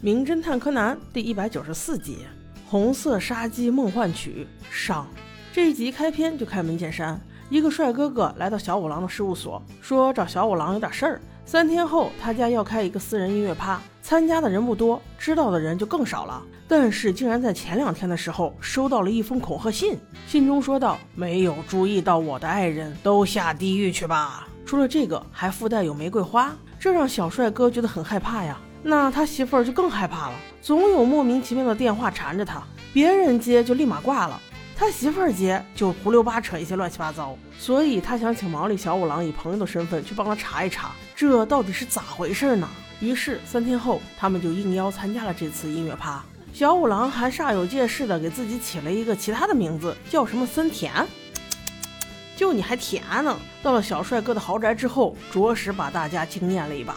名侦探柯南》第一百九十四集《红色杀机梦幻曲》上。这一集开篇就开门见山，一个帅哥哥来到小五郎的事务所，说找小五郎有点事儿。三天后，他家要开一个私人音乐趴，参加的人不多，知道的人就更少了。但是竟然在前两天的时候收到了一封恐吓信，信中说道：“没有注意到我的爱人，都下地狱去吧。”除了这个，还附带有玫瑰花，这让小帅哥觉得很害怕呀。那他媳妇儿就更害怕了，总有莫名其妙的电话缠着他，别人接就立马挂了。他媳妇儿接就胡溜八扯一些乱七八糟，所以他想请毛利小五郎以朋友的身份去帮他查一查，这到底是咋回事呢？于是三天后，他们就应邀参加了这次音乐趴。小五郎还煞有介事的给自己起了一个其他的名字，叫什么森田。就你还甜呢！到了小帅哥的豪宅之后，着实把大家惊艳了一把。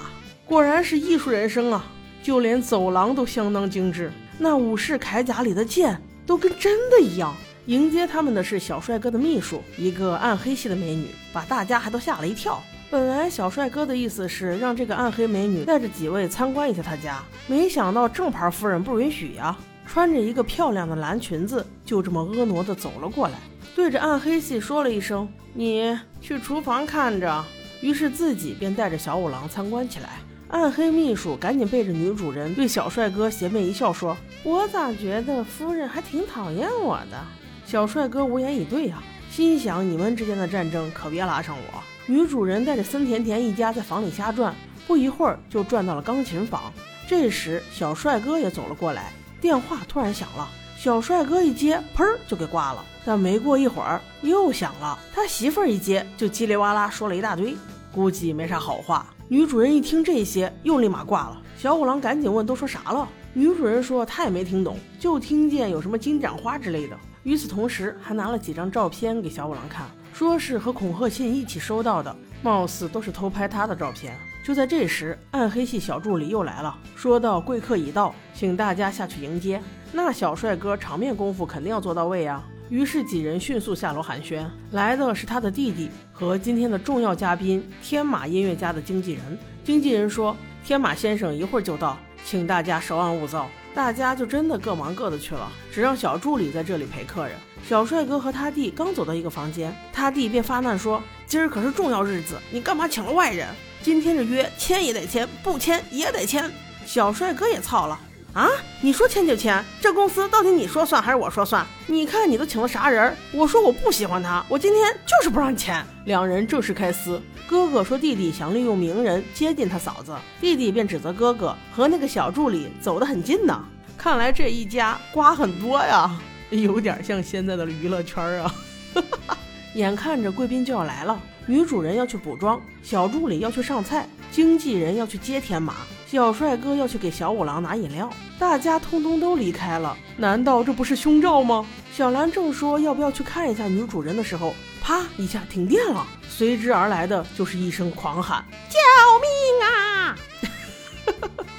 果然是艺术人生啊！就连走廊都相当精致，那武士铠甲里的剑都跟真的一样。迎接他们的是小帅哥的秘书，一个暗黑系的美女，把大家还都吓了一跳。本来小帅哥的意思是让这个暗黑美女带着几位参观一下他家，没想到正牌夫人不允许呀，穿着一个漂亮的蓝裙子，就这么婀娜的走了过来，对着暗黑系说了一声：“你去厨房看着。”于是自己便带着小五郎参观起来。暗黑秘书赶紧背着女主人对小帅哥邪魅一笑，说：“我咋觉得夫人还挺讨厌我的？”小帅哥无言以对呀，心想你们之间的战争可别拉上我。女主人带着森田田一家在房里瞎转，不一会儿就转到了钢琴房。这时小帅哥也走了过来，电话突然响了，小帅哥一接，砰就给挂了。但没过一会儿又响了，他媳妇儿一接就叽里哇啦说了一大堆，估计没啥好话。女主人一听这些，又立马挂了。小五郎赶紧问都说啥了，女主人说她也没听懂，就听见有什么金盏花之类的。与此同时，还拿了几张照片给小五郎看，说是和恐吓信一起收到的，貌似都是偷拍他的照片。就在这时，暗黑系小助理又来了，说道：“贵客已到，请大家下去迎接。”那小帅哥场面功夫肯定要做到位啊！于是几人迅速下楼寒暄，来的是他的弟弟和今天的重要嘉宾天马音乐家的经纪人。经纪人说：“天马先生一会儿就到，请大家稍安勿躁。”大家就真的各忙各的去了，只让小助理在这里陪客人。小帅哥和他弟刚走到一个房间，他弟便发难说：“今儿可是重要日子，你干嘛请了外人？今天这约签也得签，不签也得签。”小帅哥也操了。啊！你说签就签，这公司到底你说算还是我说算？你看你都请了啥人？我说我不喜欢他，我今天就是不让你签。两人正式开撕。哥哥说弟弟想利用名人接近他嫂子，弟弟便指责哥哥和那个小助理走得很近呢。看来这一家瓜很多呀，有点像现在的娱乐圈啊。哈 眼看着贵宾就要来了，女主人要去补妆，小助理要去上菜，经纪人要去接天马。小帅哥要去给小五郎拿饮料，大家通通都离开了。难道这不是凶兆吗？小兰正说要不要去看一下女主人的时候，啪一下停电了，随之而来的就是一声狂喊：“救命啊！”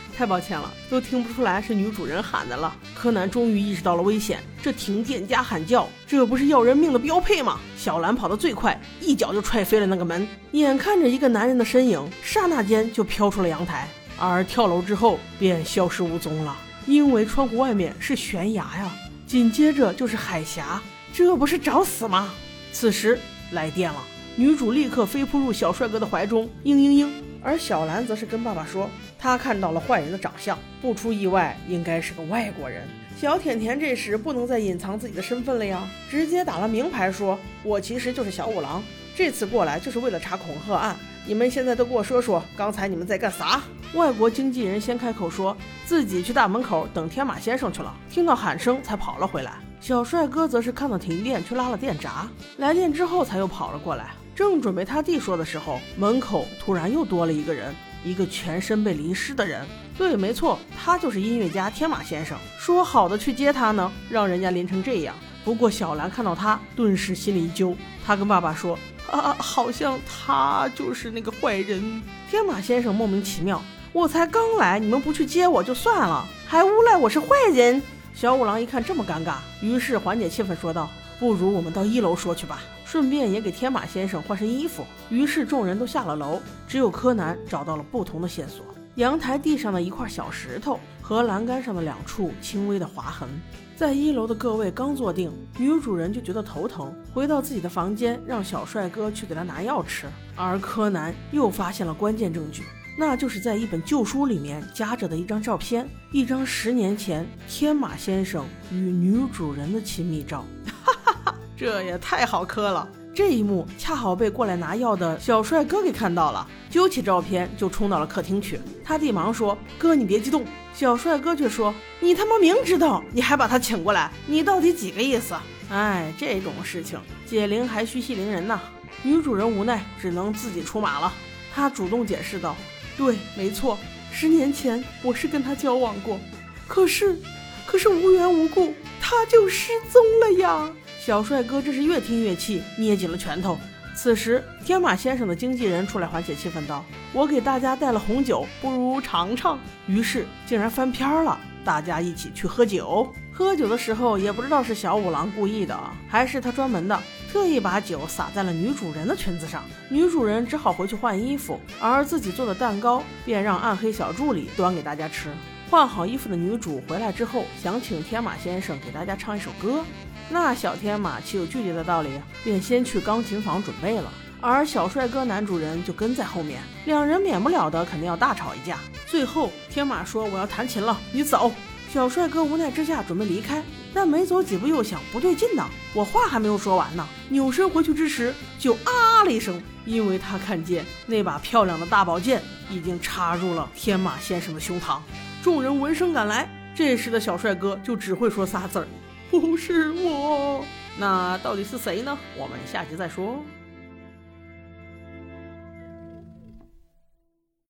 太抱歉了，都听不出来是女主人喊的了。柯南终于意识到了危险，这停电加喊叫，这不是要人命的标配吗？小兰跑得最快，一脚就踹飞了那个门。眼看着一个男人的身影，刹那间就飘出了阳台。而跳楼之后便消失无踪了，因为窗户外面是悬崖呀，紧接着就是海峡，这不是找死吗？此时来电了，女主立刻飞扑入小帅哥的怀中，嘤嘤嘤。而小兰则是跟爸爸说，他看到了坏人的长相，不出意外应该是个外国人。小甜甜这时不能再隐藏自己的身份了呀，直接打了明牌，说我其实就是小五郎，这次过来就是为了查恐吓案。你们现在都给我说说，刚才你们在干啥？外国经纪人先开口说自己去大门口等天马先生去了，听到喊声才跑了回来。小帅哥则是看到停电去拉了电闸，来电之后才又跑了过来。正准备他弟说的时候，门口突然又多了一个人，一个全身被淋湿的人。对，没错，他就是音乐家天马先生。说好的去接他呢，让人家淋成这样。不过小兰看到他，顿时心里一揪，他跟爸爸说。啊，好像他就是那个坏人。天马先生莫名其妙，我才刚来，你们不去接我就算了，还诬赖我是坏人。小五郎一看这么尴尬，于是缓解气氛说道：“不如我们到一楼说去吧，顺便也给天马先生换身衣服。”于是众人都下了楼，只有柯南找到了不同的线索。阳台地上的一块小石头和栏杆上的两处轻微的划痕。在一楼的各位刚坐定，女主人就觉得头疼，回到自己的房间，让小帅哥去给她拿药吃。而柯南又发现了关键证据，那就是在一本旧书里面夹着的一张照片，一张十年前天马先生与女主人的亲密照。这也太好磕了！这一幕恰好被过来拿药的小帅哥给看到了，揪起照片就冲到了客厅去。他弟忙说：“哥，你别激动。”小帅哥却说：“你他妈明知道，你还把他请过来，你到底几个意思？”哎，这种事情解铃还须系铃人呐。女主人无奈，只能自己出马了。她主动解释道：“对，没错，十年前我是跟他交往过，可是，可是无缘无故他就失踪了呀。”小帅哥这是越听越气，捏紧了拳头。此时，天马先生的经纪人出来缓解气氛，道：“我给大家带了红酒，不如尝尝。”于是竟然翻篇了，大家一起去喝酒。喝酒的时候，也不知道是小五郎故意的，还是他专门的，特意把酒洒在了女主人的裙子上。女主人只好回去换衣服，而自己做的蛋糕便让暗黑小助理端给大家吃。换好衣服的女主回来之后，想请天马先生给大家唱一首歌。那小天马岂有拒绝的道理？便先去钢琴房准备了，而小帅哥男主人就跟在后面，两人免不了的肯定要大吵一架。最后天马说：“我要弹琴了，你走。”小帅哥无奈之下准备离开，但没走几步又想不对劲呢，我话还没有说完呢，扭身回去之时就啊了一声，因为他看见那把漂亮的大宝剑已经插入了天马先生的胸膛。众人闻声赶来，这时的小帅哥就只会说仨字儿。不是我，那到底是谁呢？我们下集再说。